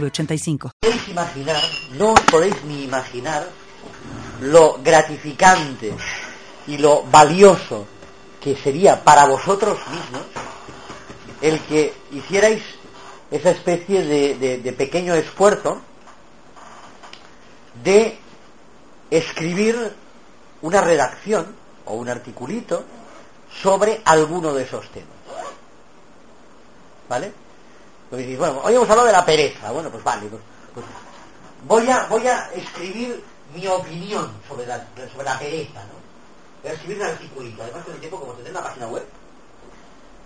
906985. podéis imaginar, no os podéis ni imaginar lo gratificante y lo valioso que sería para vosotros mismos el que hicierais esa especie de- de pequeño esfuerzo de escribir una redacción o un articulito sobre alguno de esos temas. ¿Vale? Dices, bueno, hoy hemos hablado de la pereza. Bueno, pues vale, pues, pues voy, a, voy a escribir mi opinión sobre la, sobre la pereza, ¿no? Voy a escribir un articulito. Además, tengo tiempo como tener una página web,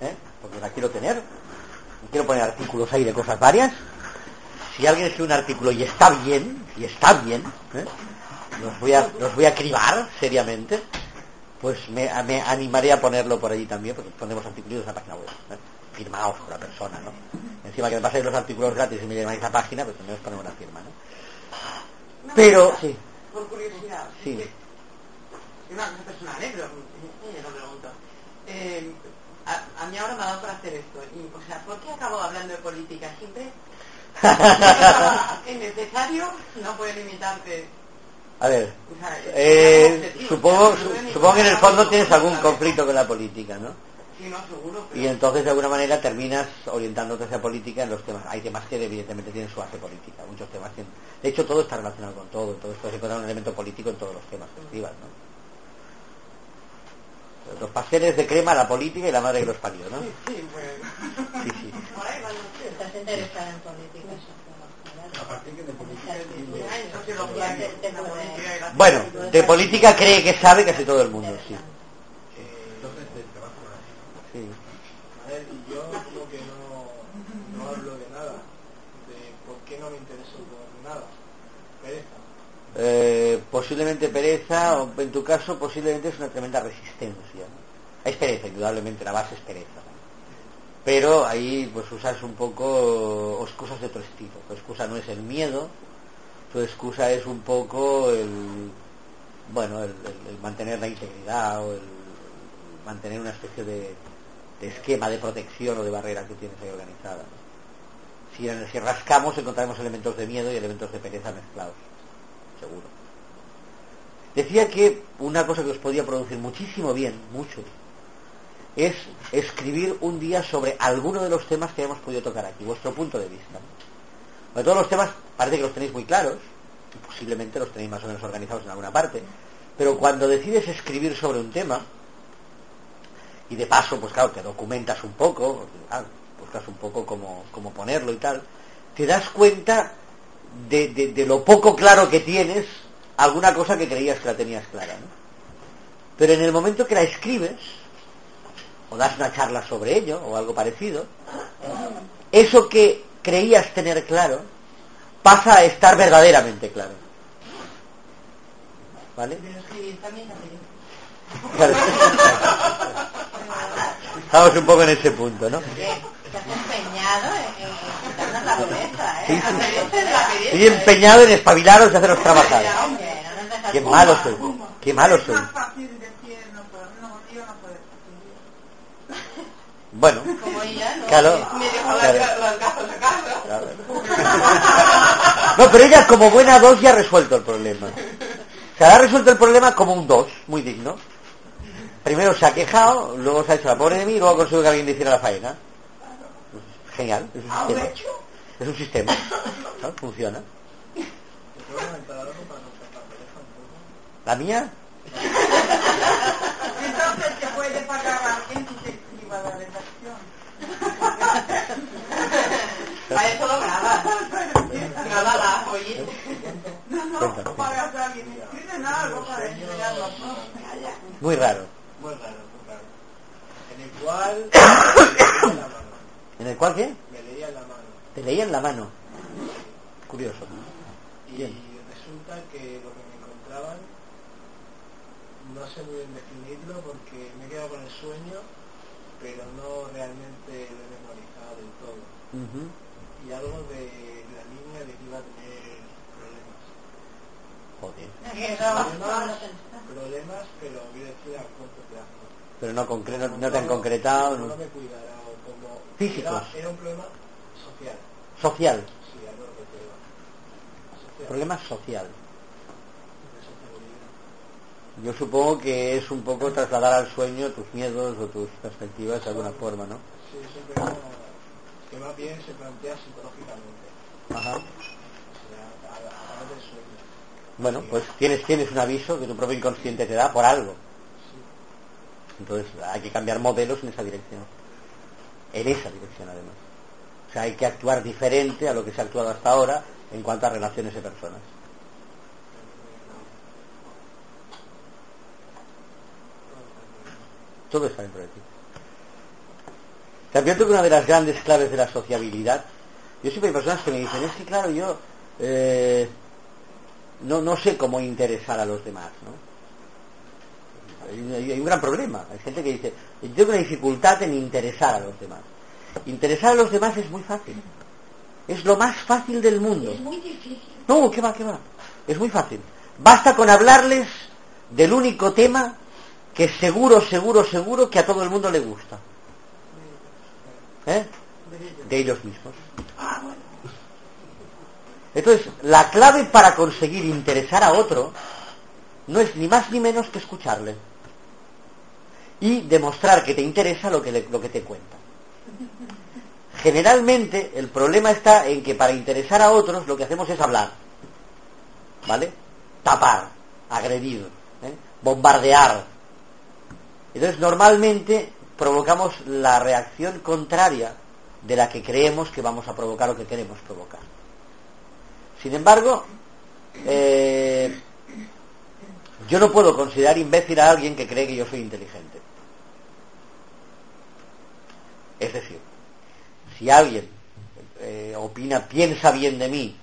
¿eh? porque la quiero tener. Quiero poner artículos ahí de cosas varias. Si alguien escribe un artículo y está bien, y está bien, ¿eh? los, voy a, los voy a cribar seriamente, pues me, me animaré a ponerlo por allí también, porque ponemos artículos en la página web, ¿eh? Firmados por la persona, ¿no? Encima que me paséis los artículos gratis y me llamáis la página, pues también os ponemos una firma, ¿no? Pero, sí, Por curiosidad. sí. Es una cosa personal, ¿eh? Pero eh, lo pregunto. Eh, a, a mí ahora me ha dado por hacer esto. Y, o sea, ¿por qué acabo hablando de política? Siempre es necesario, no puedes limitarte. A ver, eh, supongo, supongo que en el fondo tienes algún conflicto con la política, ¿no? Sí, no, seguro. Pero... Y entonces de alguna manera terminas orientándote hacia política en los temas. Hay temas que evidentemente tienen su base política, muchos temas tienen. De hecho todo está relacionado con todo, entonces puedes encontrar un elemento político en todos los temas que escribas, ¿no? Los pasteles de crema, la política y la madre que los parió, ¿no? Sí, sí, pues... Sí, sí. Por ahí van los tiros. Estás interesada en política, Bueno, de política cree que sabe casi todo el mundo, sí. Entonces te trabajo con así. sí. A ver, y yo como que no, no hablo de nada, de por qué no me intereso por nada. Pereza. Eh, posiblemente pereza, o en tu caso posiblemente es una tremenda resistencia. Es pereza, indudablemente, la base es pereza. Pero ahí pues usas un poco, excusas de otro estilo. Tu excusa no es el miedo, tu excusa es un poco el, bueno, el, mantener la integridad o el mantener una especie de, esquema de protección o de barrera que tienes ahí organizada. Si, si rascamos encontraremos elementos de miedo y elementos de pereza mezclados seguro. Decía que una cosa que os podía producir muchísimo bien, mucho, es escribir un día sobre alguno de los temas que hemos podido tocar aquí, vuestro punto de vista. Porque todos los temas parece que los tenéis muy claros, y posiblemente los tenéis más o menos organizados en alguna parte, pero cuando decides escribir sobre un tema, y de paso, pues claro, te documentas un poco, buscas un poco cómo, cómo ponerlo y tal, te das cuenta de, de- de lo poco claro que tienes alguna cosa que creías que la tenías clara, ¿no? Pero en el momento que la escribes, o das una charla sobre ello, o algo parecido, eso que creías tener claro, pasa a estar verdaderamente claro. ¿Vale? Claro. Estamos un poco en ese punto, ¿no? Te has empeñado en, en quitarnos la pereza, ¿eh? Sí, sí. La pereza es la pereza. Estoy empeñado en espabilaros y haceros trabajar. Qué malo soy. Qué malo soy. Es. Bueno, Como ella, ¿no? claro. No, pero ella como buena dos ya ha resuelto el problema. Se ha resuelto el problema como un dos, muy digno. Primero se ha quejado, luego se ha hecho la pobre de mí y luego ha conseguido que alguien le hiciera la faena. Genial, es un sistema. Es un sistema. ¿no? Funciona. La pereza un poco. ¿La mía? Entonces se puede pagar a alguien que se escriba la redacción. Para eso lo grabas. Grábala, oye. No, no, pagas a alguien. Escriben algo para enseñarlo. Muy raro. Muy raro, muy raro. En el cual. ¿En el cual qué? Me leía la mano. Te leían la mano. curioso. Y Bien. resulta que lo que me encontraban, no sé muy bien definirlo porque me he quedado con el sueño, pero no realmente lo he memorizado del todo. Y algo de la línea de que iba a tener problemas. Joder. Problemas, problemas, pero quiero decir a corto plazo. Pero no, concre- no, no te han concretado. No no. me cuidará o como... Físicos. Era, era un problema social. Problema social. Yo supongo que es un poco trasladar al sueño tus miedos o tus perspectivas de alguna forma, ¿no? Sí, problema que más bien se plantea psicológicamente. Ajá. Bueno, pues tienes, tienes un aviso que tu propio inconsciente te da por algo. Entonces hay que cambiar modelos en esa dirección. En esa dirección además. O sea, hay que actuar diferente a lo que se ha actuado hasta ahora en cuanto a relaciones de personas. Todo está dentro de ti. También que una de las grandes claves de la sociabilidad, yo siempre hay personas que me dicen, es que claro, yo eh, no, no sé cómo interesar a los demás, ¿no? Hay hay un gran problema. Hay gente que dice, yo tengo una dificultad en interesar a los demás. Interesar a los demás es muy fácil. Es lo más fácil del mundo. Es muy difícil. No, ¿qué va, qué va? Es muy fácil. Basta con hablarles del único tema que seguro, seguro, seguro que a todo el mundo le gusta. ¿Eh? De ellos mismos. Entonces, la clave para conseguir interesar a otro no es ni más ni menos que escucharle y demostrar que te interesa lo que, le- lo que te cuenta. Generalmente el problema está en que para interesar a otros lo que hacemos es hablar, ¿vale? Tapar, agredir, ¿eh? bombardear. Entonces normalmente provocamos la reacción contraria de la que creemos que vamos a provocar o que queremos provocar. Sin embargo, eh, yo no puedo considerar imbécil a alguien que cree que yo soy inteligente. Es decir, si alguien eh, opina, piensa bien de mí,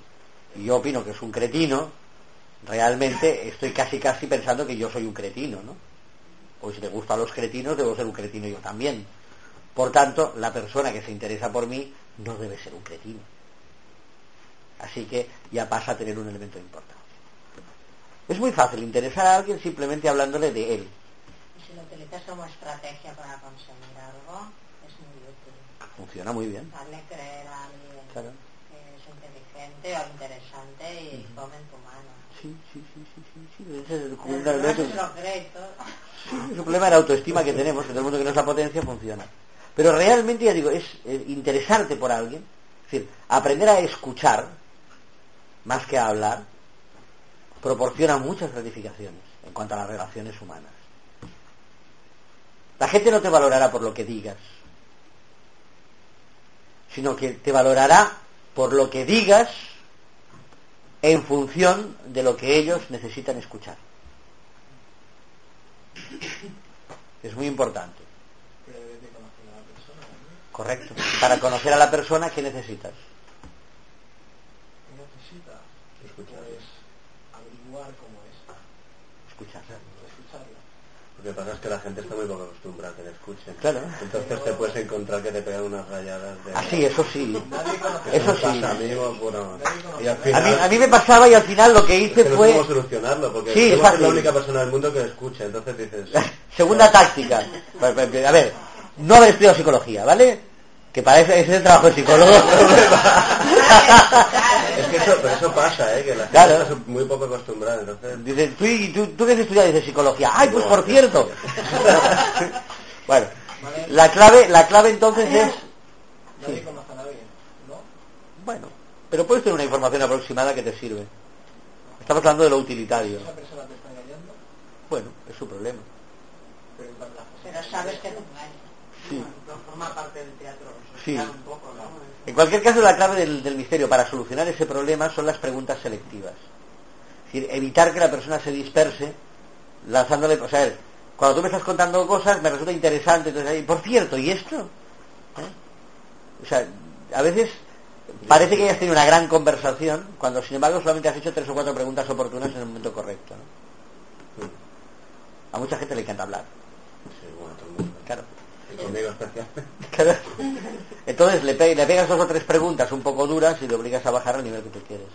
y yo opino que es un cretino, realmente estoy casi casi pensando que yo soy un cretino, ¿no? O si te gustan los cretinos, debo ser un cretino yo también. Por tanto, la persona que se interesa por mí no debe ser un cretino. Así que ya pasa a tener un elemento de importancia. Es muy fácil interesar a alguien simplemente hablándole de él. Y si lo utilizas como estrategia para conseguir algo. Funciona muy bien. Darle creer a alguien Claro. que es inteligente o interesante y come en tu mano. Sí, sí, sí, sí, sí, sí. Ese es el- El problema es un problema de la autoestima que tenemos, que todo el mundo que no es la potencia funciona. Pero realmente, ya digo, es eh, interesarte por alguien, es decir, aprender a escuchar más que a hablar, proporciona muchas gratificaciones en cuanto a las relaciones humanas. La gente no te valorará por lo que digas, sino que te valorará por lo que digas en función de lo que ellos necesitan escuchar. Es muy importante. Pero debes de conocer a la persona también. Correcto. Para conocer a la persona, ¿qué necesitas? ¿Qué necesita? Escucharla. Pues averiguar cómo es. Escuchar. Escucharla. Lo que pasa es que la gente está muy poco acostumbrada a que le escuchen. Claro. Entonces te puedes encontrar que te pegan unas rayadas de... Así, eso sí. Eso sí. pasa a mí, bueno, y al A mí, a mí me pasaba y al final lo que es hice que no sé cómo fue solucionarlo, porque Sí, fácil. la única persona del mundo que le escucha, entonces dices... segunda táctica. A ver, no haber estudiado psicología, ¿vale? Que para eso ese es el trabajo del psicólogo. Que eso, pero eso pasa, ¿eh? Que la gente Claro. está muy poco acostumbrada, entonces... Dice, ¿tú, y tú, ¿tú qué has estudiado? Dice psicología. ¡Ay, pues No, por sí, cierto! bueno, la clave, la clave entonces es... Nadie conoce a nadie, ¿no? Bueno, pero puedes tener una información aproximada que te sirve. Estamos hablando de lo utilitario. Esa persona te está engañando, Bueno, es su problema. pero. Pero sabes que te engaña. Sí. No forma parte del teatro Sí. un poco, ¿no? En cualquier caso, la clave del, del misterio para solucionar ese problema son las preguntas selectivas. Es decir, evitar que la persona se disperse lanzándole... O sea, cuando tú me estás contando cosas, me resulta interesante. Entonces, por cierto, ¿y esto? ¿Eh? O sea, a veces parece que hayas tenido una gran conversación, cuando sin embargo solamente has hecho tres o cuatro preguntas oportunas en el momento correcto. ¿no? A mucha gente le encanta hablar. Sí, bueno, todo el mundo. Claro. Entonces le, pe- le pegas dos o tres preguntas un poco duras y le obligas a bajar al nivel que tú quieres.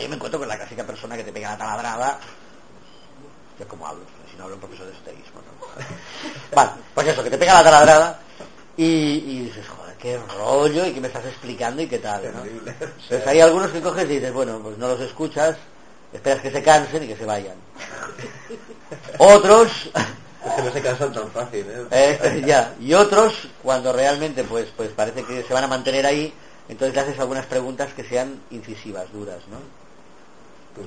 Yo me encuentro con la clásica persona que te pega la taladrada. Yo como hablo, si no hablo en profesor de esoterismo. ¿no? Vale, pues eso, que te pega la taladrada y, y dices, joder, qué rollo y que me estás explicando y qué tal. ¿no? Pues hay algunos que coges y dices, bueno, pues no los escuchas, esperas que se cansen y que se vayan. Otros, Es que no se cansan tan fácil, ¿eh? eh, ya, y otros, cuando realmente pues, pues parece que se van a mantener ahí, entonces le haces algunas preguntas que sean incisivas, duras, ¿no?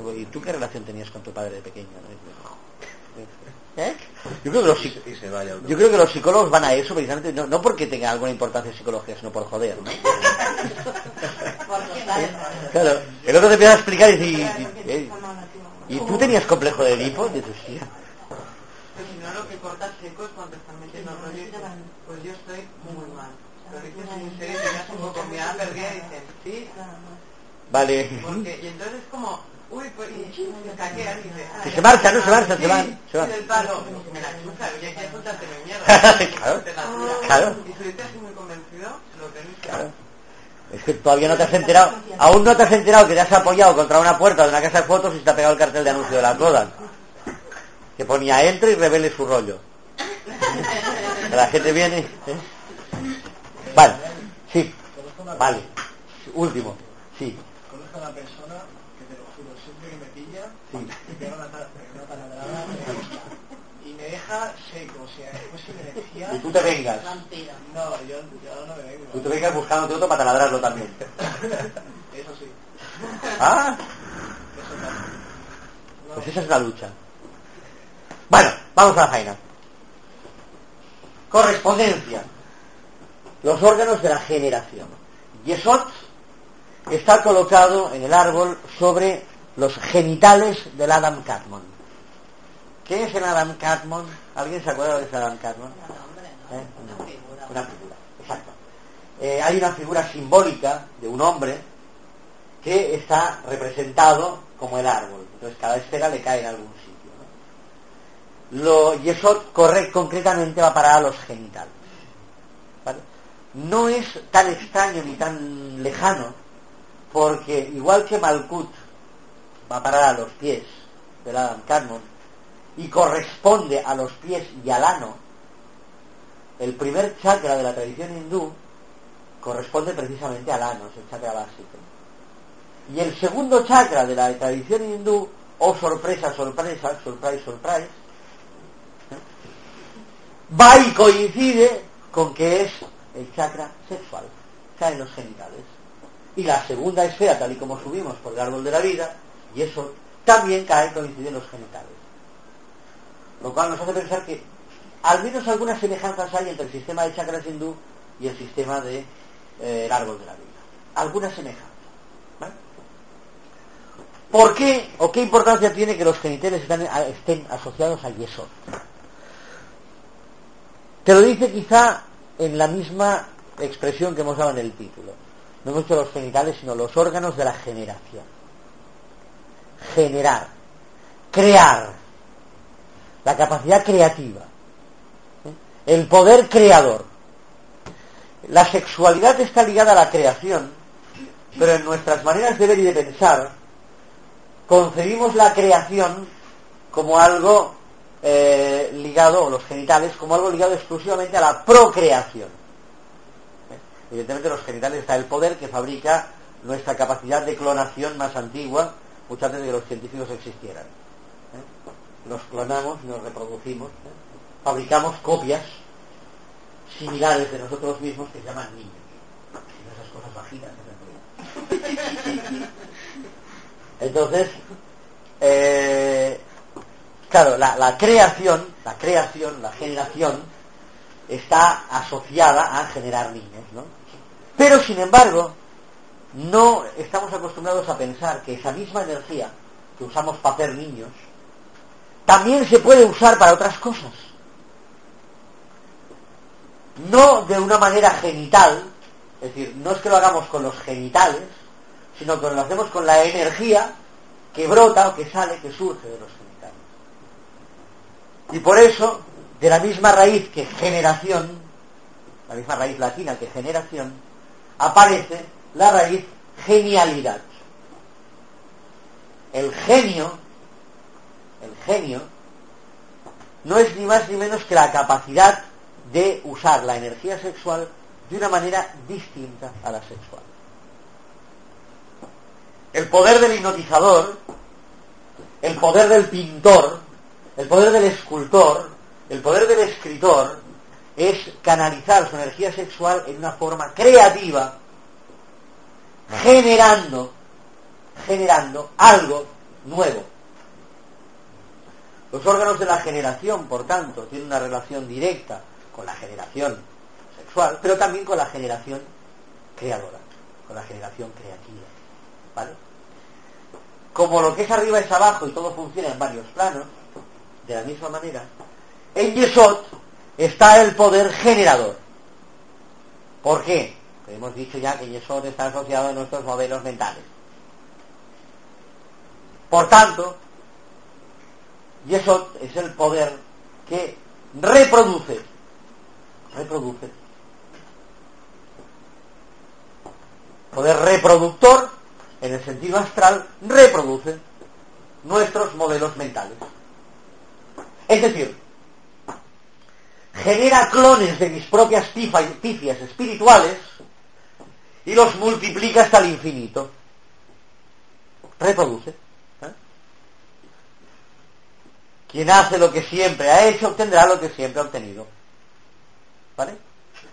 Pues, ¿Y tú qué relación tenías con tu padre de pequeño? no? ¿Eh? Yo creo que los, Y psic- se- y se vaya uno. yo creo que los psicólogos van a eso precisamente, no, no porque tenga alguna importancia psicología, sino por joder, Claro, el otro te empieza a explicar y dice, y, y- ¿y tú tenías complejo de Edipo? Dices, hostia. Pero si no, lo que cortas seco es cuando están metiendo rollo y dicen, pues yo estoy muy mal. Pero dices muy serio un poco mirada perdida y dicen, sí, Vale. porque, y entonces es como, uy, pues, y se y dicen, Que se marchan, ¿no? Se marchan, se van, se del palo, me la chucha, oye, que apuntarte mi mierda. Claro, Te la tira. claro. Y si dices así muy convencido, lo tenéis que Claro. Es que todavía no te has enterado, aún no te has enterado que te has apoyado contra una puerta de una casa de fotos y te ha pegado el cartel de anuncio de la Kodak. Que ponía entre y revele su rollo. Que la gente viene. ¿eh? Vale, sí, Conozco una, vale. Último, sí. conozco una persona que te lo juro, siempre que me pilla, Sí. me pega una, taladrada y me deja seco, o sea, después sin energía. Y tú te vengas. No, yo, yo no me vengo. Tú te vengas buscándote otro para taladrarlo también. Eso sí, Ah, eso también. Pues esa es la lucha. Bueno, vamos a la faena. Correspondencia. Los órganos de la generación. Yesod está colocado en el árbol sobre los genitales del Adam Catmon. ¿Qué es el Adam Catmon? ¿Alguien se acuerda de ese Adam Catmon? Un hombre, ¿no? ¿Eh? Una figura. Una figura, exacto. Eh, hay una figura simbólica de un hombre que está representado como el árbol. Entonces cada esfera le cae en algún sitio. ¿no? Lo Yesod corre, concretamente va a parar a los genitales. No es tan extraño ni tan lejano, porque igual que Malkut va a parar a los pies del Adam Kadmon y corresponde a los pies y al ano, el primer chakra de la tradición hindú corresponde precisamente al ano, es el chakra básico. Y el segundo chakra de la tradición hindú, oh sorpresa, sorpresa, surprise, surprise, va y coincide con que es el chakra sexual, cae en los genitales. Y la segunda esfera, tal y como subimos por el árbol de la vida, y eso también cae coincide en los genitales. Lo cual nos hace pensar que al menos algunas semejanzas hay entre el sistema de chakras hindú y el sistema del de, eh, árbol de la vida. Algunas semejanzas. ¿Por qué o qué importancia tiene que los genitales están, estén asociados a Yesod? Te lo dice quizá en la misma expresión que hemos dado en el título. No hemos dicho los genitales, sino los órganos de la generación. Generar, crear, la capacidad creativa, ¿eh? el poder creador. La sexualidad está ligada a la creación, pero en nuestras maneras de ver y de pensar, concebimos la creación como algo eh, ligado, o los genitales, como algo ligado exclusivamente a la procreación. ¿Eh? Evidentemente los genitales está el poder que fabrica nuestra capacidad de clonación más antigua, mucho antes de que los científicos existieran. ¿Eh? Nos clonamos, nos reproducimos, ¿eh? fabricamos copias similares de nosotros mismos que se llaman niños. Esas cosas realidad. Entonces, eh, claro, la, creación, la creación, la generación, está asociada a generar niños, ¿no? Pero, sin embargo, no estamos acostumbrados a pensar que esa misma energía que usamos para hacer niños, también se puede usar para otras cosas. No de una manera genital, Es decir, no es que lo hagamos con los genitales, sino que lo hacemos con la energía que brota o que sale, que surge de los genitales. Y por eso, de la misma raíz que generación, la misma raíz latina que generación, aparece la raíz genialidad. El genio, el genio, no es ni más ni menos que la capacidad de usar la energía sexual de una manera distinta a la sexual. El poder del hipnotizador, el poder del pintor, el poder del escultor, el poder del escritor es canalizar su energía sexual en una forma creativa, generando, generando algo nuevo. Los órganos de la generación, por tanto, tienen una relación directa con la generación sexual, pero también con la generación creadora, con la generación creativa. ¿Vale? Como lo que es arriba es abajo y todo funciona en varios planos, de la misma manera, en Yesod está el poder generador. ¿Por qué? hemos dicho ya que Yesod está asociado a nuestros modelos mentales. Por tanto, Yesod es el poder que reproduce, reproduce, poder reproductor, en el sentido astral, reproduce nuestros modelos mentales. Es decir, genera clones de mis propias pifias espirituales y los multiplica hasta el infinito. Reproduce. ¿eh? Quien hace lo que siempre ha hecho obtendrá lo que siempre ha obtenido. ¿Vale?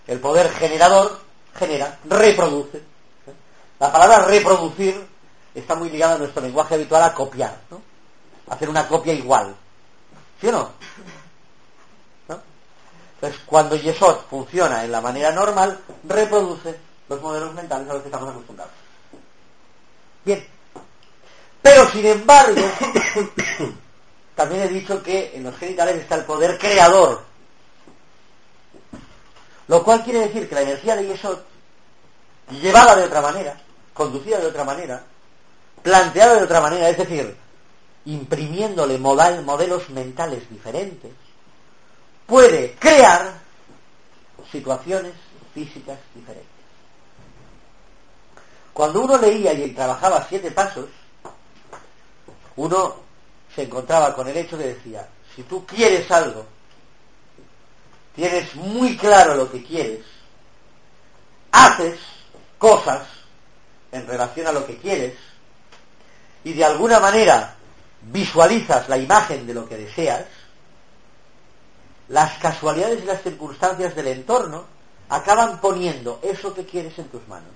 El poder generador genera, reproduce. ¿eh? La palabra reproducir está muy ligada a nuestro lenguaje habitual a copiar, ¿no? Hacer una copia igual. ¿Sí o no? Entonces, cuando Yesod funciona en la manera normal, reproduce los modelos mentales a los que estamos acostumbrados. Bien. Pero, sin embargo, también he dicho que en los genitales está el poder creador. Lo cual quiere decir que la energía de Yesod, llevada de otra manera, conducida de otra manera, planteada de otra manera, es decir, imprimiéndole modelos mentales diferentes, puede crear situaciones físicas diferentes. Cuando uno leía y trabajaba siete pasos, uno se encontraba con el hecho de decía, si tú quieres algo, tienes muy claro lo que quieres, haces cosas en relación a lo que quieres, y de alguna manera visualizas la imagen de lo que deseas, las casualidades y las circunstancias del entorno acaban poniendo eso que quieres en tus manos.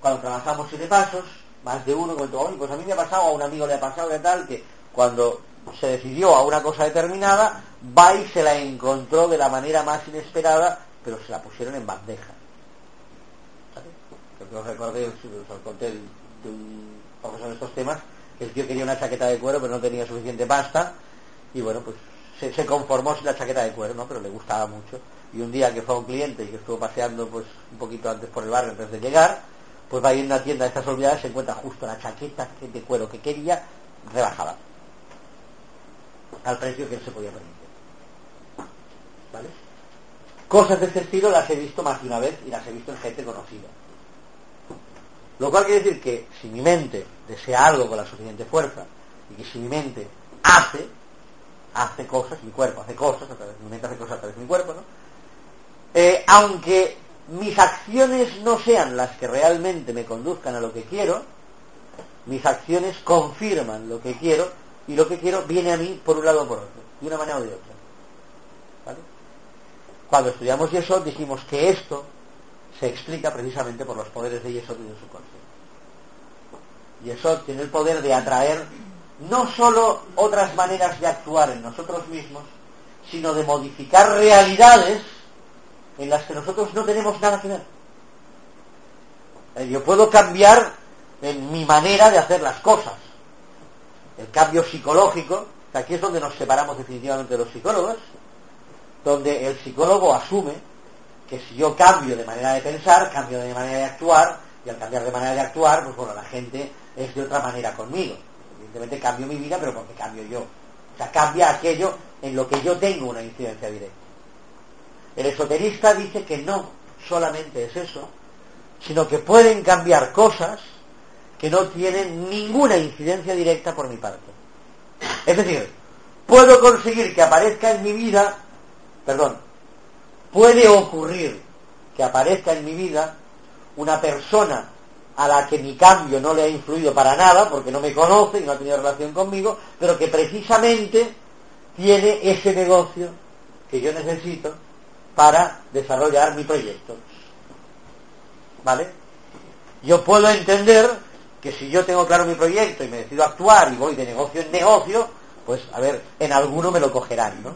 Cuando trabajamos siete pasos, más de uno pues a mí me ha pasado, a un amigo le ha pasado de tal, que cuando se decidió a una cosa determinada, va y se la encontró de la manera más inesperada, pero se la pusieron en bandeja. Que os recordé, de estos temas, el tío quería una chaqueta de cuero, pero no tenía suficiente pasta, y bueno, pues se, conformó sin la chaqueta de cuero, ¿no? Pero le gustaba mucho. Y un día que fue un cliente y que estuvo paseando pues un poquito antes por el barrio antes de llegar, pues va a ir a una tienda de estas olvidadas, se encuentra justo la chaqueta de cuero que quería, rebajada. Al precio que él se podía permitir. ¿Vale? Cosas de este estilo las he visto más de una vez y las he visto en gente conocida. Lo cual quiere decir que si mi mente desea algo con la suficiente fuerza y que si mi mente hace, hace cosas, mi cuerpo hace cosas, mi mente hace cosas a través de mi cuerpo, ¿no? Eh, aunque mis acciones no sean las que realmente me conduzcan a lo que quiero, mis acciones confirman lo que quiero y lo que quiero viene a mí por un lado o por otro, de una manera o de otra. Cuando estudiamos Yesod dijimos que esto se explica precisamente por los poderes de Yesod y de su conciencia. Yesod tiene el poder de atraer no solo otras maneras de actuar en nosotros mismos, sino de modificar realidades en las que nosotros no tenemos nada que ver. Eh, yo puedo cambiar en mi manera de hacer las cosas. El cambio psicológico, aquí es donde nos separamos definitivamente de los psicólogos, donde el psicólogo asume que si yo cambio de manera de pensar, cambio de manera de actuar, y al cambiar de manera de actuar, pues bueno, la gente es de otra manera conmigo. Evidentemente cambio mi vida, pero porque cambio yo. O sea, cambia aquello en lo que yo tengo una incidencia directa. El esoterista dice que no solamente es eso, sino que pueden cambiar cosas que no tienen ninguna incidencia directa por mi parte. Es decir, puedo conseguir que aparezca en mi vida, perdón, puede ocurrir que aparezca en mi vida una persona a la que mi cambio no le ha influido para nada, porque no me conoce y no ha tenido relación conmigo, pero que precisamente tiene ese negocio que yo necesito para desarrollar mi proyecto. ¿Vale? Yo puedo entender que si yo tengo claro mi proyecto y me decido actuar y voy de negocio en negocio, pues a ver, en alguno me lo cogerán, ¿no?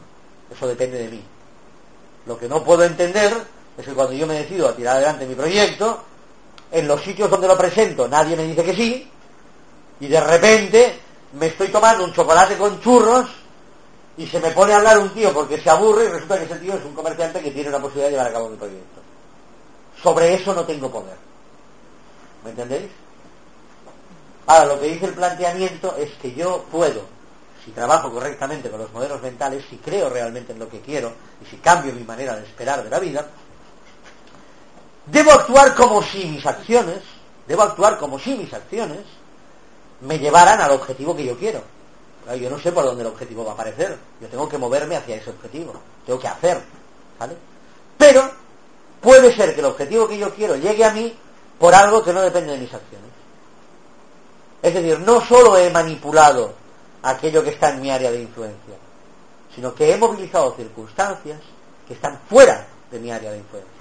Eso depende de mí. Lo que no puedo entender es que cuando yo me decido a tirar adelante mi proyecto, en los sitios donde lo presento nadie me dice que sí, y de repente me estoy tomando un chocolate con churros y se me pone a hablar un tío porque se aburre y resulta que ese tío es un comerciante que tiene la posibilidad de llevar a cabo mi proyecto. Sobre eso no tengo poder. ¿Me entendéis? Ahora, lo que dice el planteamiento es que yo puedo, si trabajo correctamente con los modelos mentales, si creo realmente en lo que quiero y si cambio mi manera de esperar de la vida, debo actuar como si mis acciones, debo actuar como si mis acciones me llevaran al objetivo que yo quiero. Yo no sé por dónde el objetivo va a aparecer. Yo tengo que moverme hacia ese objetivo. Tengo que hacer. ¿Vale? Pero puede ser que el objetivo que yo quiero llegue a mí por algo que no depende de mis acciones. Es decir, no solo he manipulado aquello que está en mi área de influencia, sino que he movilizado circunstancias que están fuera de mi área de influencia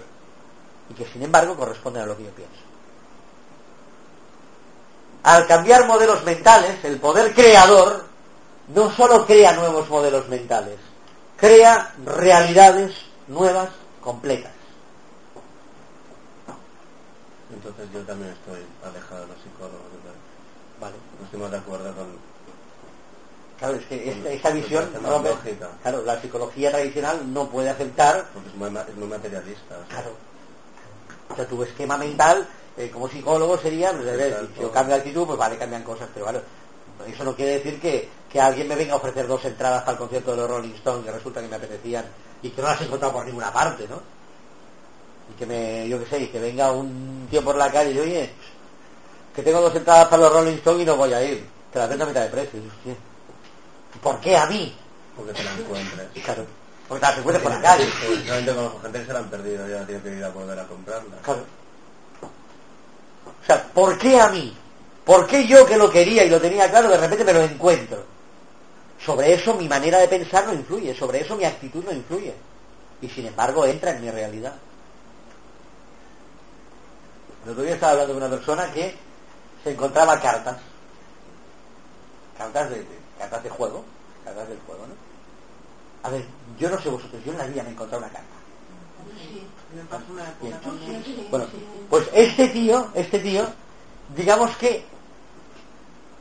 y que sin embargo corresponden a lo que yo pienso. Al cambiar modelos mentales, el poder creador no solo crea nuevos modelos mentales, crea realidades nuevas, completas. Entonces yo también estoy alejado de los psicólogos. ¿verdad? Vale. No estoy más de acuerdo con... Claro, es que esta, esta visión, lógica. claro, la psicología tradicional no puede aceptar, Porque es muy, es muy materialista. claro, o sea, tu esquema mental eh, como psicólogo sería, pues, si yo cambio de actitud, pues vale, cambian cosas, pero vale, eso no quiere decir que, que alguien me venga a ofrecer dos entradas para el concierto de los Rolling Stones que resulta que me apetecían y que no las he encontrado por ninguna parte, ¿no? Y que me, yo qué sé, y que venga un tío por la calle y oye, que tengo dos entradas para los Rolling Stones y no voy a ir, te las vendo a mitad de precio. ¿Por qué a mí? Porque te la encuentres. Claro, porque te las por la calle. Conozco gente que se la han perdido, ya tiene que ir a volver a comprarla. Claro. O sea, ¿por qué a mí? ¿Por qué yo que lo quería y lo tenía claro de repente me lo encuentro? Sobre eso mi manera de pensar no influye, sobre eso mi actitud no influye. Y sin embargo entra en mi realidad. El otro día estaba hablando con una persona que se encontraba cartas. Cartas de, de- cartas de juego. Cartas del juego, ¿no? A ver, yo no sé vosotros, yo en la vida me he encontrado una carta. Bueno, pues este tío, este tío, digamos que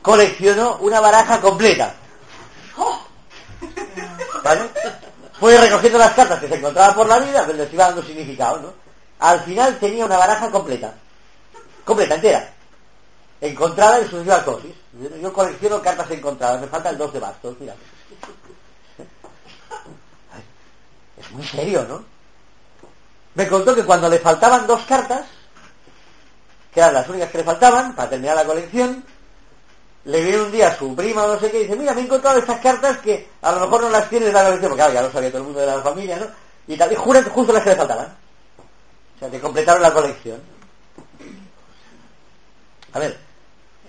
coleccionó una baraja completa. ¿Vale? Fue recogiendo las cartas que se encontraba por la vida, pero les iba dando significado, ¿no? Al final tenía una baraja completa. Completa, entera. Encontrada en sucesivas dosis. Yo- Yo colecciono cartas encontradas, me falta el 2 de bastos, mira. Muy serio, ¿no? me contó que cuando le faltaban dos cartas, que eran las únicas que le faltaban para terminar la colección, le viene un día a su prima o no sé qué y dice, mira, me he encontrado estas cartas que a lo mejor no las tienes en la colección, porque claro, ya lo sabía todo el mundo de la familia, ¿no? Y tal, y juran que justo las que le faltaban. O sea, que completaron la colección. A ver,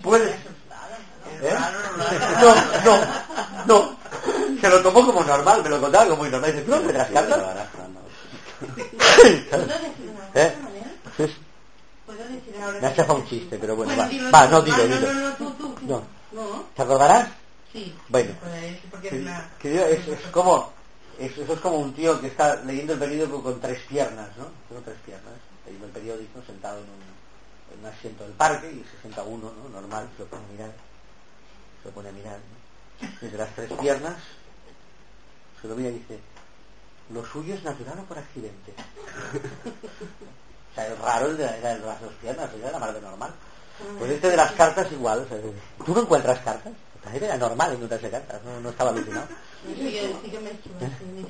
puedes... ¿Eh? No, no, no. Se lo tomó como normal, me lo contaba como muy normal. Dice, ¿tú no La cartas? baraja, no. ¿Puedo decir una cosa, ¿Eh? Mariano? ¿Puedo decir ahora? Me ha chafado un chiste, pero bueno, va. dilo Va, no, dilo, Ah, dilo. No, no, no, tú, tú. tú. No. No, ¿Te acordarás? sí. Bueno. Pues, porque Que- es es, es como es- eso es como un tío que está leyendo el periódico con tres piernas, ¿no? Tengo tres piernas, leyendo el periódico sentado en un, en un asiento del parque y se sienta uno, ¿no? Normal, se lo pone a mirar, se lo pone a mirar, ¿no? Y de las tres piernas lo y dice, ¿Lo suyo es natural o por accidente? o sea, el raro el de, era el de las dos piernas, era la más de normal. Pues este de las cartas igual. o sea, ¿Tú no encuentras cartas? Era normal encontrarse cartas, no, no estaba alucinado. Sí, que- sí que me he hecho, sí, me.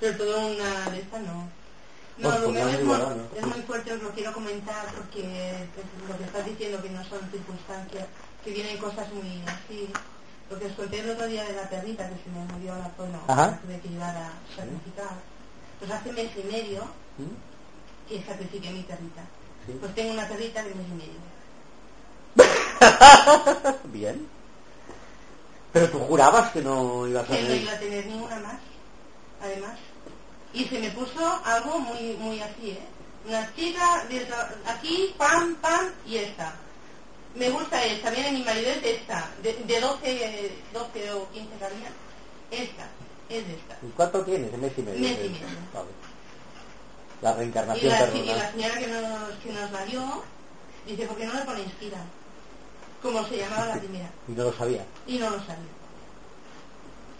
Pero todo una de estas no. No, Pues, lo pues mío no es es muy, es muy fuerte, os lo quiero comentar porque pues, lo que estás diciendo que no son circunstancias, que vienen cosas muy así. Lo que os conté el otro día de la perrita que se me murió la bueno, Ajá. tuve que llevar a sacrificar. Pues hace mes y medio ¿Mm? que sacrifiqué mi perrita. Sí. Pues tengo una perrita de mes y medio. Bien. Pero tú jurabas que no ibas a que no tener... iba a tener ninguna más, además. Y se me puso algo muy muy así, ¿eh? Una chica, de otra- aquí, pam, pam, y esta. Me gusta esta, viene mi marido es esta, de, de 12, eh, 12 o 15 cabían. Esta, es esta. ¿Y ¿Cuánto tienes? ¿Un mes y medio? Mes y medio. Vale. La Y reencarnación la, y la señora que nos, que nos la dio, dice, ¿por qué no le ponéis Kira? Como se llamaba la primera. Y no lo sabía. y no lo sabía.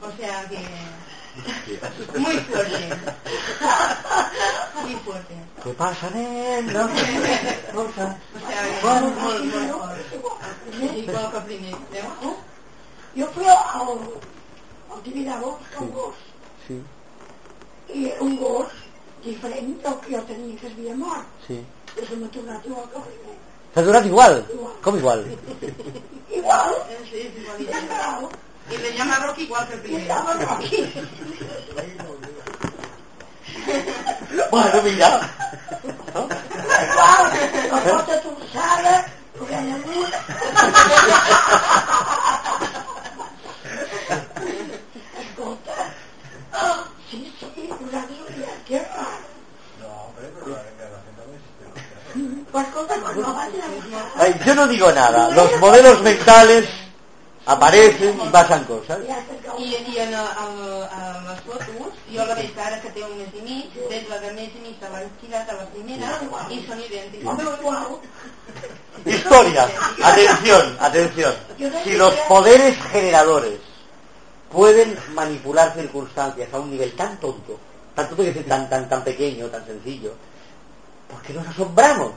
O sea que muy fuerte. Muy fuerte. ¿Qué pasa, nena? Cosa. O sea que molt, molt, molt fort. I poc primer. Veu? Jo feia el, el Tibidabo, un gos, Sí, i un gos diferent del que jo tenia, que es havia mort. sí. I se m'ha tornat igual que el primer. ¿T'ha durat igual? Com igual? Igual, És, és i I le llama Rocky igual que el i primer. estava Rocky. Bueno, mira. ¿No? Igual, la porta torçada, l'orella nuda. Escolta, sí, sí, ho diem, que és raro. Ay, yo no digo nada. Los modelos mentales aparecen y pasan cosas. ja sé que I, i en, el, en fotos, jo la veig ara que té un mes i mig, veig la de mes i mig de l'han tirat a la primera i són idèntics. Historia. Atención, atención. Si los poderes generadores pueden manipular circunstancias a un nivel tan tonto, tan tonto que es tan, tan, tan pequeño, tan sencillo, ¿por qué nos asombramos?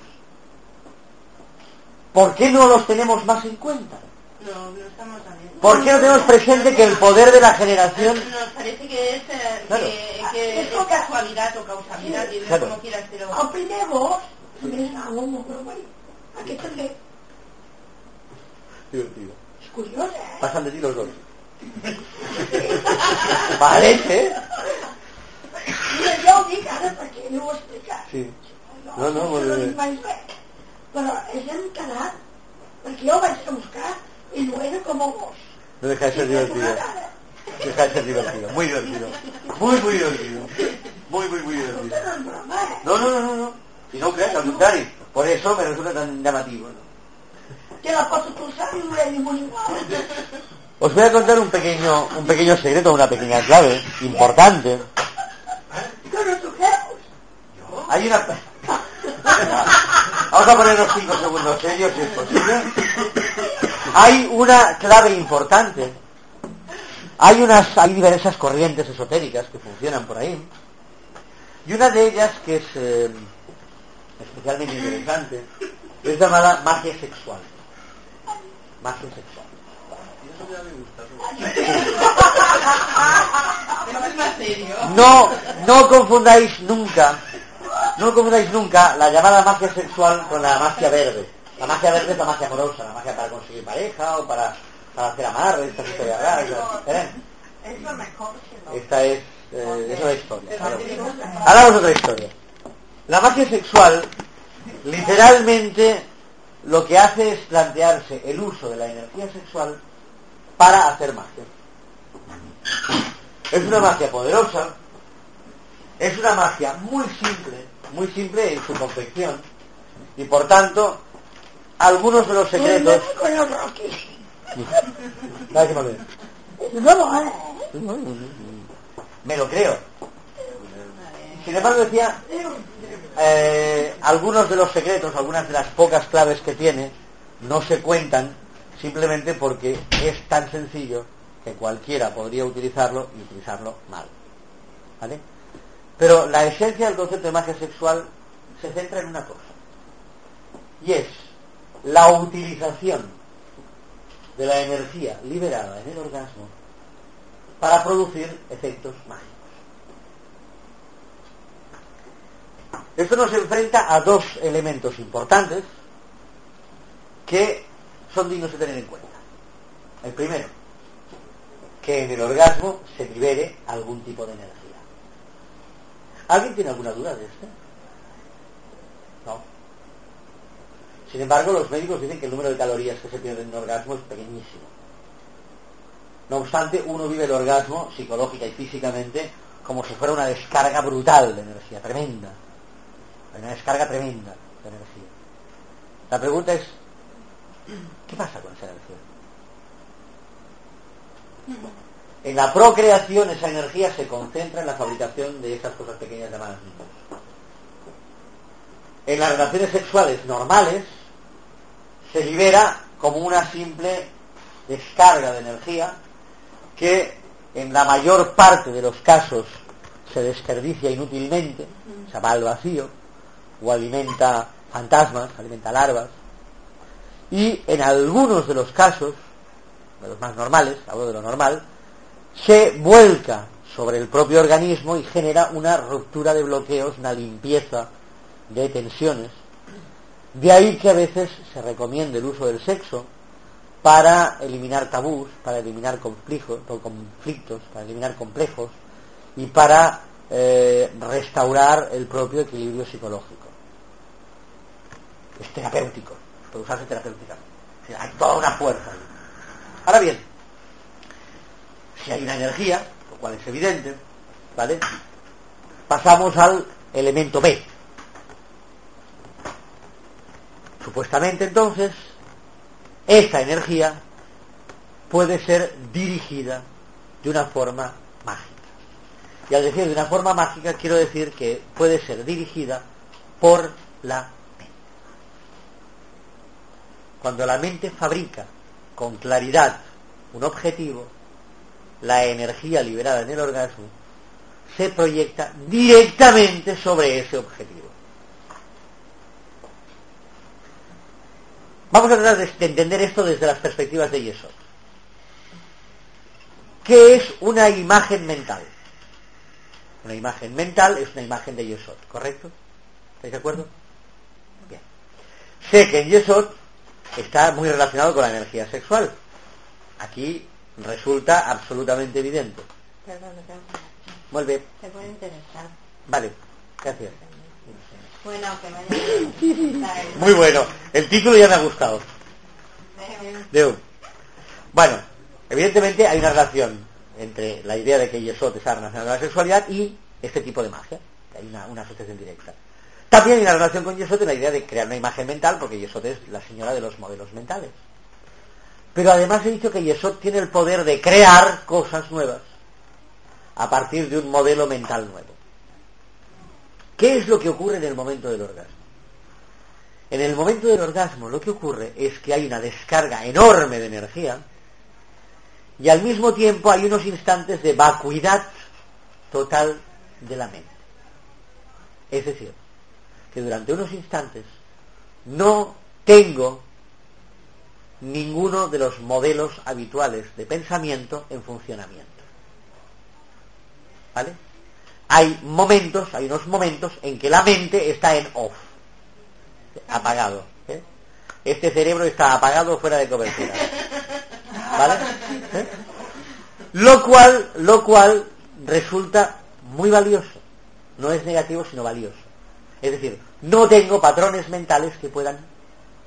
¿Por qué no los tenemos más en cuenta? No, no estamos a ver. ¿Por qué no tenemos presente que el poder de la generación... Nos parece que es, eh, Claro. que, que es casualidad o causalidad, y Claro. como quieras, pero... també. Divertido. És curiós, eh? Pasan de ti los dos. Parece, ¿eh? Mira, ho dic ara perquè no ho he explicat. Sí. No, no, molt no bé. Però és encarat, perquè jo ho vaig a buscar i no era com el gos. No deja de ser divertido. Deja de ser divertido. Muy divertido. Muy, muy divertido. Muy, muy, muy divertido. No? No, no, no, no. no. Y no creas, al contrario. Por eso me resulta tan llamativo. ¿no? Te la pots torçar i l'orella molt igual. Os voy a contar un pequeño, un pequeño secreto, una pequeña clave importante. No? Hay una... Vamos a ponernos cinco segundos serios si es posible. Hay una clave importante. Hay unas, hay diversas corrientes esotéricas que funcionan por ahí. Y una de ellas que es eh, especialmente interesante es llamada magia sexual. Magia sexual. No, no confundáis nunca, no confundáis nunca la llamada magia sexual con la magia verde. La magia verde es la magia amorosa, la magia para conseguir pareja o para, para hacer amarres, estas historias raras. ¿eh? És la mejor, no. Esta es, eh, es otra historia. De otra historia. La magia sexual, literalmente, lo que hace es plantearse el uso de la energía sexual para hacer magia. Es una magia poderosa, es una magia muy simple, muy simple en su confección, y por tanto, algunos de los secretos... Bona, eh? Me lo creo. Sin embargo, decía, eh, algunos de los secretos, algunas de las pocas claves que tiene, no se cuentan simplemente porque es tan sencillo que cualquiera podría utilizarlo y utilizarlo mal. ¿Vale? Pero la esencia del concepto de magia sexual se centra en una cosa. Y es la utilización de la energía liberada en el orgasmo para producir efectos mágicos. Esto nos enfrenta a dos elementos importantes que son dignos de tener en cuenta. El primero, que en el orgasmo se libere algún tipo de energía. ¿Alguien tiene alguna duda de esto? Sin embargo, los médicos dicen que el número de calorías que se pierden en el orgasmo es pequeñísimo. No obstante, uno vive el orgasmo psicológica y físicamente como si fuera una descarga brutal de energía, tremenda. Una descarga tremenda de energía. La pregunta es, ¿qué pasa con esa energía? En la procreación esa energía se concentra en la fabricación de esas cosas pequeñas llamadas niños. En las relaciones sexuales normales se libera como una simple descarga de energía que en la mayor parte de los casos se desperdicia inútilmente, se va al vacío, o alimenta fantasmas, alimenta larvas, y en algunos de los casos, de los más normales, hablo de lo normal, se vuelca sobre el propio organismo y genera una ruptura de bloqueos, una limpieza de tensiones. De ahí que a veces se recomiende el uso del sexo para eliminar tabús, para eliminar conflictos, para eliminar complejos y para eh, restaurar el propio equilibrio psicológico. Es terapéutico, puede usarse terapéuticamente. hay toda una fuerza. Ahí. Ahora bien, si hay una energía, lo cual es evidente, ¿vale? Pasamos al elemento B. Supuestamente entonces, esa energía puede ser dirigida de una forma mágica. Y al decir de una forma mágica quiero decir que puede ser dirigida por la mente. Cuando la mente fabrica con claridad un objetivo, la energía liberada en el orgasmo se proyecta directamente sobre ese objetivo. Vamos a tratar de entender esto desde las perspectivas de Yesod. ¿Qué es una imagen mental? Una imagen mental es una imagen de Yesod, ¿correcto? ¿Estáis de acuerdo? Bien. Sé que en Yesod está muy relacionado con la energía sexual. Aquí resulta absolutamente evidente. Perdón, Vuelve. Te puede interesar. Vale, gracias. Bueno, que me haya Muy bueno. El título ya me ha gustado. Deu. Bueno, evidentemente hay una relación entre la idea de que Yesod está relacionado con la sexualidad y este tipo de magia. Hay una, una asociación directa. También hay una relación con Yesod en la idea de crear una imagen mental, porque Yesod es la señora de los modelos mentales. Pero además he dicho que Yesod tiene el poder de crear cosas nuevas a partir de un modelo mental nuevo. ¿Qué es lo que ocurre en el momento del orgasmo? En el momento del orgasmo lo que ocurre es que hay una descarga enorme de energía y al mismo tiempo hay unos instantes de vacuidad total de la mente. Es decir, que durante unos instantes no tengo ninguno de los modelos habituales de pensamiento en funcionamiento. ¿Vale? Hay momentos, hay unos momentos en que la mente está en off, apagado. ¿eh? Este cerebro está apagado fuera de cobertura. ¿Vale? ¿Eh? Lo cual, lo cual resulta muy valioso. No es negativo, sino valioso. Es decir, no tengo patrones mentales que puedan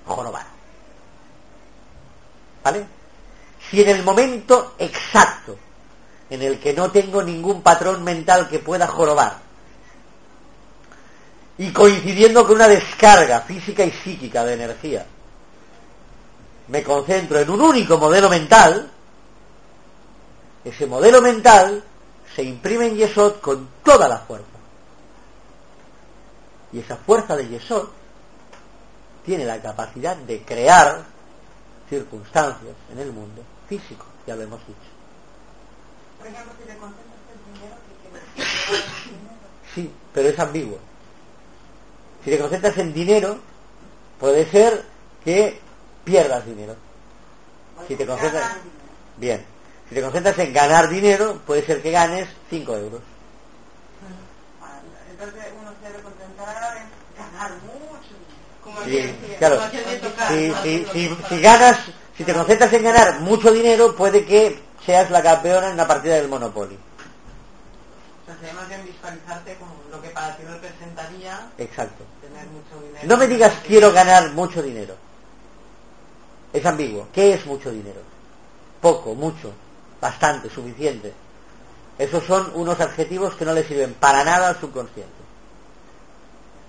jorobar. ¿Vale? Si en el momento exacto en el que no tengo ningún patrón mental que pueda jorobar, y coincidiendo con una descarga física y psíquica de energía, me concentro en un único modelo mental, ese modelo mental se imprime en Yesod con toda la fuerza. Y esa fuerza de Yesod tiene la capacidad de crear circunstancias en el mundo físico, ya lo hemos dicho. Sí, pero es ambiguo. Si te concentras en dinero, puede ser que pierdas dinero. Si te concentras... Bien. Si te concentras en ganar dinero, puede ser que ganes 5 euros. Entonces uno se debe concentrar en ganar mucho. Como Sí, claro. como tocar, Si, si ganas, si te concentras en ganar mucho dinero, puede que seas la campeona en una partida del Monopoly. O sea, sería más bien visualizarte como lo que para ti representaría Exacto. tener mucho dinero. No me digas quiero ganar mucho dinero. Es ambiguo. ¿Qué es mucho dinero? Poco, mucho, bastante, suficiente. Esos son unos adjetivos que no le sirven para nada al subconsciente.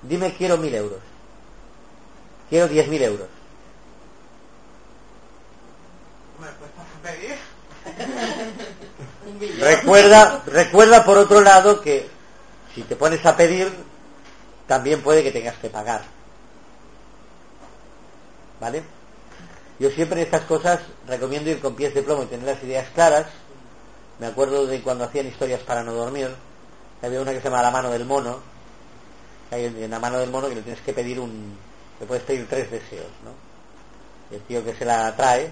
Dime quiero mil euros. Quiero diez mil euros. Me cuesta pedir. Recuerda, recuerda por otro lado que si te pones a pedir, también puede que tengas que pagar. ¿Vale? Yo siempre en estas cosas recomiendo ir con pies de plomo y tener las ideas claras. Me acuerdo de cuando hacían historias para no dormir. Había una que se llama La mano del mono. Hay en la mano del mono que le tienes que pedir un... Le puedes pedir tres deseos, ¿no? El tío que se la trae,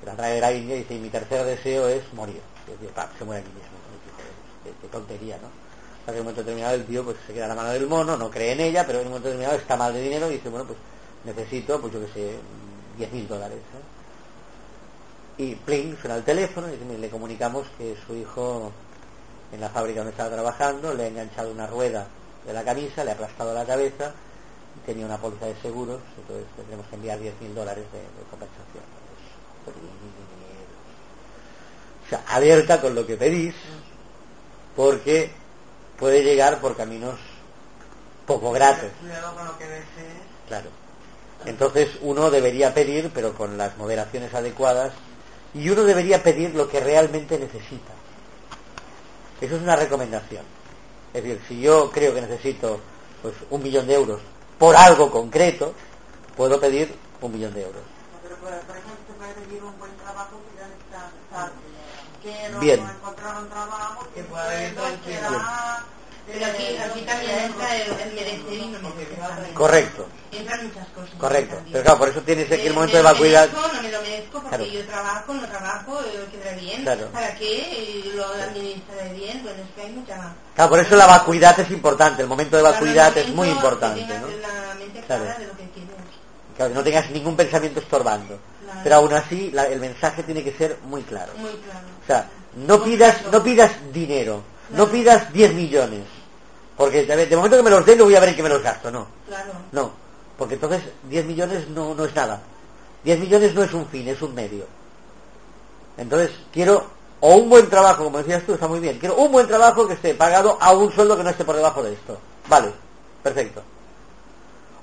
trae de la India y dice, y mi tercer deseo es morir. Y el tío, "Pa, se muere aquí mismo. Qué, qué tontería, ¿no? Hasta que en un momento determinado el tío pues se queda la mano del mono, no cree en ella, pero en un momento determinado está mal de dinero y dice, bueno, pues necesito, pues yo que sé, 10 mil dólares. Y pling, suena el teléfono y dice, "Mire, le comunicamos que su hijo en la fábrica donde estaba trabajando le ha enganchado una rueda de la camisa, le ha aplastado la cabeza, tenía una póliza de seguros, entonces tendremos que enviar 10 mil dólares de, de compensación. O sea, alerta con lo que pedís, porque puede llegar por caminos poco gratos. Cuidado con lo que desees. Claro. Entonces uno debería pedir, pero con las moderaciones adecuadas, y uno debería pedir lo que realmente necesita. Eso es una recomendación. Es decir, si yo creo que necesito pues un millón de euros por algo concreto, puedo pedir un millón de euros. Pero por ejemplo, se puede pedir un buen trabajo que ya necesita estar. Quiero Bien. encontrar un trabajo Que pueda vivir puedo, tranquilo. será Pero aquí, aquí también entra el, el merecer y no merecer también. Correcto, Entran muchas cosas. correcto. Pero claro, por eso tienes aquí el momento me de vacuidad. merezco, no me lo merezco porque Claro. yo trabajo, no trabajo, quedará bien. Claro. ¿Para qué? Eh, Lo administraré bien. Bueno, es que hay mucha... Claro, por eso la vacuidad es importante, el momento de Claro, vacuidad es muy importante, que ¿no? la mente Claro. clara de lo que quieres. Claro, que no tengas ningún pensamiento estorbando. Claro. Pero aún así, la- el mensaje tiene que ser muy claro. Muy claro. O sea, no pidas, no pidas dinero, no pidas 10 millones. Porque de de momento que me los den, no voy a ver en qué me los gasto, no. Claro. No, porque entonces 10 millones no, no es nada. 10 millones no es un fin, es un medio. Entonces, quiero o un buen trabajo, como decías tú, está muy bien. Quiero un buen trabajo que esté pagado a un sueldo que no esté por debajo de esto. Vale, perfecto.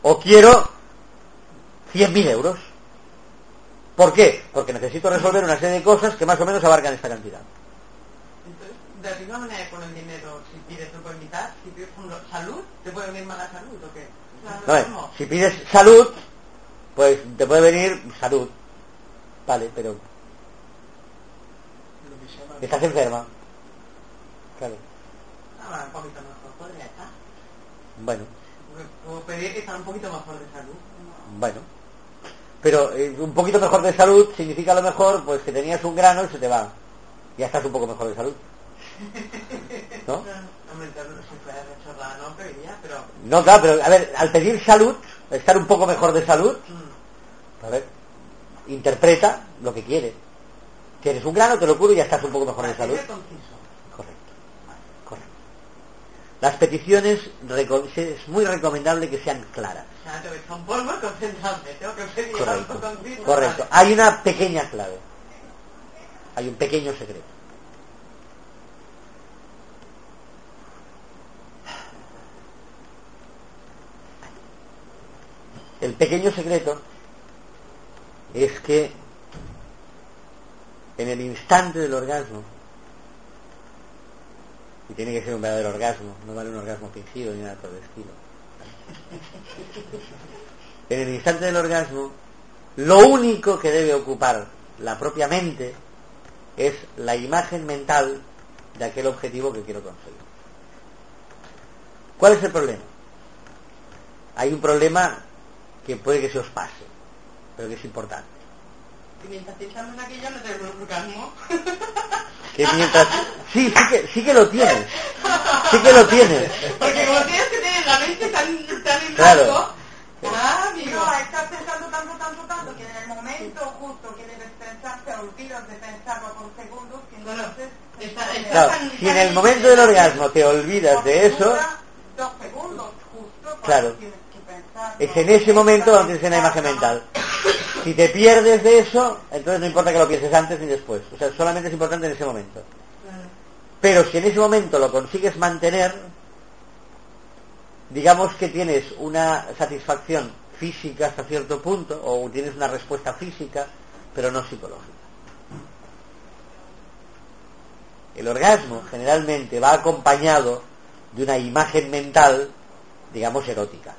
O quiero 100.000 euros. ¿Por qué? Porque necesito resolver una serie de cosas que más o menos abarcan esta cantidad. Entonces, de la misma manera que con el dinero, si pides te puede invitar, si pides salud, ¿te puede venir mala salud o qué? Si pides salud, pues te puede venir salud. Vale, pero estás enferma. Claro. Ahora un poquito mejor, podría estar. Bueno, Porque Puedo pedir que estar un poquito mejor de salud. bueno. Pero eh, un poquito mejor de salud significa a lo mejor pues que tenías un grano y se te va. Ya estás un poco mejor de salud. ¿No? No claro, pero a ver, al pedir salud, estar un poco mejor de salud, mm, a ver, interpreta lo que quiere. Tienes un grano, te lo curo y ya estás un poco mejor de salud. ser conciso. Correcto. Correcto. Las peticiones es muy recomendable que sean claras. Correcto. Correcto. Hay una pequeña clave. Hay un pequeño secreto. El pequeño secreto es que en el instante del orgasmo, tiene que ser un verdadero orgasmo, no vale un orgasmo fingido ni nada por el estilo. En el instante del orgasmo, lo único que debe ocupar la propia mente es la imagen mental de aquel objetivo que quiero conseguir. ¿Cuál es el problema? Hay un problema que puede que se os pase, pero que es importante. Y mientras pensamos en aquello no tenemos orgasmo. Que mientras... Sí, sí que, sí que lo tienes. Sí que lo tienes. Porque como tienes que tener la mente tan, tan en Claro. blanco, ah, amigo. No, estás pensando tanto, tanto, tanto que en el momento justo que debes pensar te olvidas de pensarlo por segundos que Bueno, entonces... está- está Claro, tan- si en el momento del orgasmo te olvidas de eso, Dura Dos segundos justo cuando Claro. que. Es en ese momento donde tienes una imagen mental. Si te pierdes de eso, entonces no importa que lo pienses antes ni después. O sea, solamente es importante en ese momento. Pero si en ese momento lo consigues mantener, digamos que tienes una satisfacción física hasta cierto punto, o tienes una respuesta física, pero no psicológica. El orgasmo generalmente va acompañado de una imagen mental, digamos, erótica.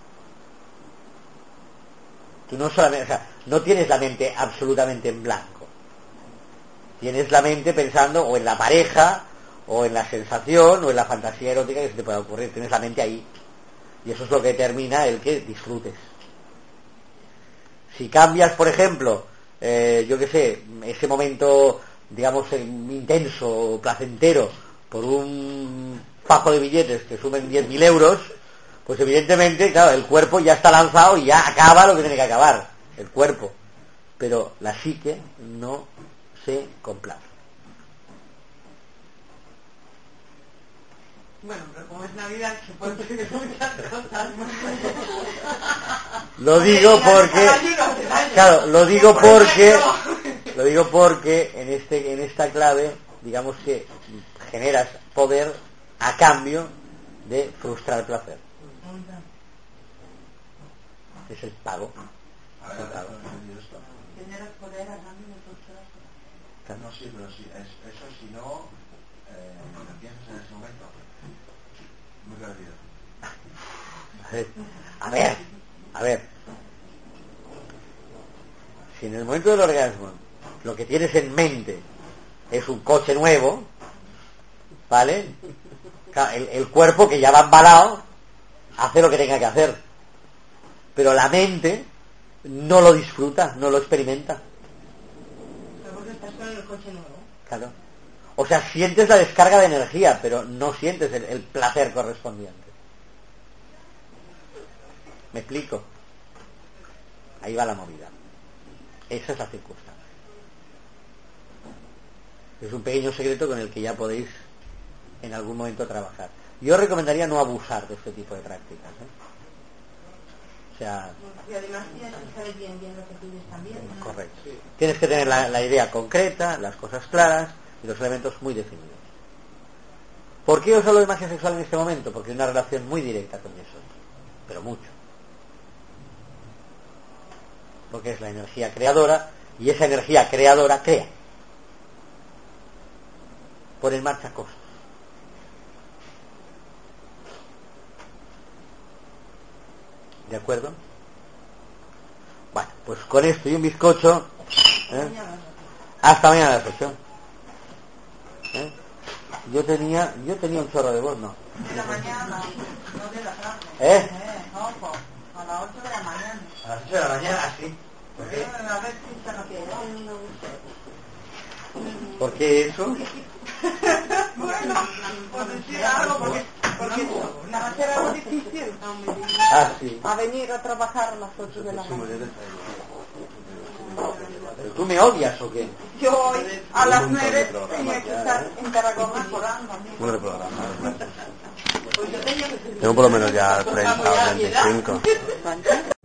Tú no solamente, o sea, no tienes la mente absolutamente en blanco. Tienes la mente pensando o en la pareja, o en la sensación, o en la fantasía erótica que se te pueda ocurrir. Tienes la mente ahí. Y eso es lo que determina el que disfrutes. Si cambias, por ejemplo, eh, yo qué sé, ese momento, digamos, intenso, placentero, por un fajo de billetes que sumen 10.000 euros, pues evidentemente, claro, el cuerpo ya está lanzado y ya acaba lo que tiene que acabar, el cuerpo. Pero la psique no se complace. Bueno, pero como es Navidad se pueden pedir muchas cosas. Lo digo porque, claro, lo digo porque, lo digo porque en este, en esta clave, digamos que generas poder a cambio de frustrar placer. Es el pago. A ver, a ver, yo esto. Tener poder a cambio de frustración. Claro. No, sí, pero sí, es, eso si no eh, lo piensas en ese momento, muy perdido. A ver, a ver. Si en el momento del orgasmo lo que tienes en mente es un coche nuevo, ¿vale? El, el cuerpo que ya va embalado hace lo que tenga que hacer. Pero la mente no lo disfruta, no lo experimenta. Claro. O sea, sientes la descarga de energía, pero no sientes el, el placer correspondiente. ¿Me explico? Ahí va la movida. Esa es la circunstancia. Es un pequeño secreto con el que ya podéis en algún momento trabajar. Yo recomendaría no abusar de este tipo de prácticas. ¿eh? O sea, Y además tienes que saber bien, bien lo que pides también. ¿no? Correcto. Tienes que tener la, la idea concreta, las cosas claras y los elementos muy definidos. ¿Por qué os hablo de magia sexual en este momento? Porque hay una relación muy directa con eso, pero mucho. Porque es la energía creadora y esa energía creadora crea. Pone en marcha cosas. ¿De acuerdo? Bueno, pues con esto y un bizcocho. ¿eh? Hasta mañana a las 8. ¿Eh? Yo tenía, yo tenía un chorro de voz, ¿no? De la mañana, no de la tarde. ¿Eh? Eh, ojo, a las 8 de la mañana. A las 8 de la mañana, sí. ¿Por qué? Eh, A ver si se lo quiere. ¿Por qué eso? Bueno, por decir algo, porque, porque va a ser algo difícil Ah, sí. a venir a trabajar a las 8 de la mañana. ¿Pero tú me odias o qué? Yo hoy a las 9 tenía que estar en Tarragona curando. Muy de programa. Tengo por lo menos ya 30 o 35.